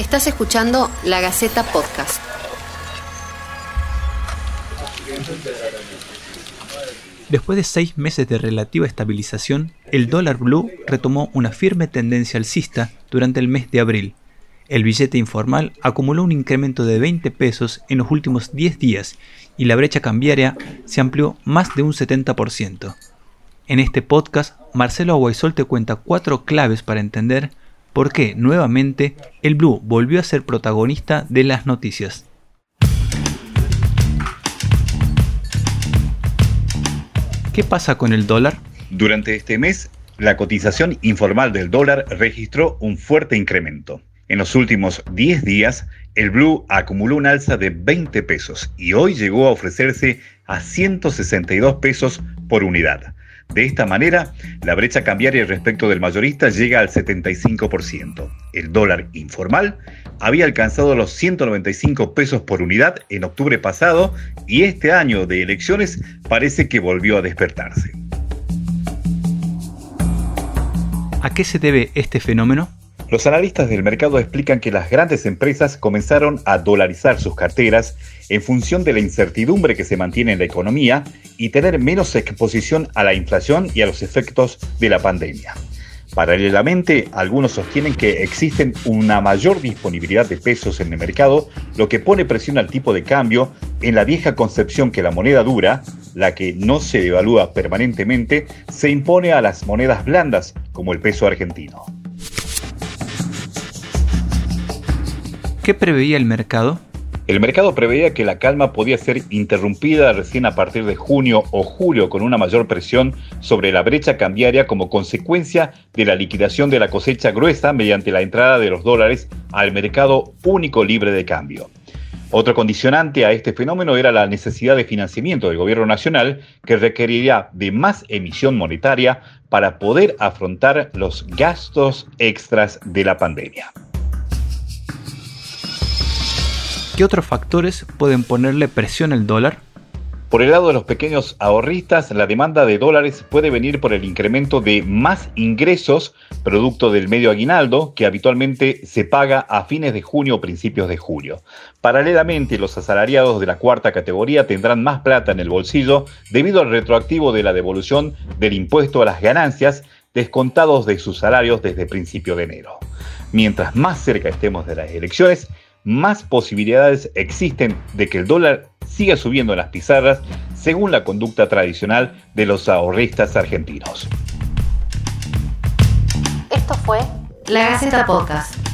Estás escuchando La Gaceta Podcast. Después de seis meses de relativa estabilización, el dólar blue retomó una firme tendencia alcista durante el mes de abril. El billete informal acumuló un incremento de 20 pesos en los últimos 10 días y la brecha cambiaria se amplió más de un 70%. En este podcast, Marcelo Aguaisol te cuenta cuatro claves para entender por qué nuevamente el Blue volvió a ser protagonista de las noticias. ¿Qué pasa con el dólar? Durante este mes, la cotización informal del dólar registró un fuerte incremento. En los últimos 10 días, el Blue acumuló un alza de 20 pesos y hoy llegó a ofrecerse a 162 pesos por unidad. De esta manera, la brecha cambiaria respecto del mayorista llega al 75%. El dólar informal había alcanzado los 195 pesos por unidad en octubre pasado y este año de elecciones parece que volvió a despertarse. ¿A qué se debe este fenómeno? Los analistas del mercado explican que las grandes empresas comenzaron a dolarizar sus carteras en función de la incertidumbre que se mantiene en la economía y tener menos exposición a la inflación y a los efectos de la pandemia. Paralelamente, algunos sostienen que existen una mayor disponibilidad de pesos en el mercado, lo que pone presión al tipo de cambio en la vieja concepción que la moneda dura, la que no se devalúa permanentemente, se impone a las monedas blandas, como el peso argentino. ¿Qué preveía el mercado? El mercado preveía que la calma podía ser interrumpida recién a partir de junio o julio con una mayor presión sobre la brecha cambiaria como consecuencia de la liquidación de la cosecha gruesa mediante la entrada de los dólares al mercado único libre de cambio. Otro condicionante a este fenómeno era la necesidad de financiamiento del gobierno nacional que requeriría de más emisión monetaria para poder afrontar los gastos extras de la pandemia. ¿Qué otros factores pueden ponerle presión al dólar? Por el lado de los pequeños ahorristas, la demanda de dólares puede venir por el incremento de más ingresos producto del medio aguinaldo que habitualmente se paga a fines de junio o principios de julio. Paralelamente, los asalariados de la cuarta categoría tendrán más plata en el bolsillo debido al retroactivo de la devolución del impuesto a las ganancias descontados de sus salarios desde principio de enero. Mientras más cerca estemos de las elecciones, más posibilidades existen de que el dólar siga subiendo en las pizarras según la conducta tradicional de los ahorristas argentinos. Esto fue La Gaceta Podcast.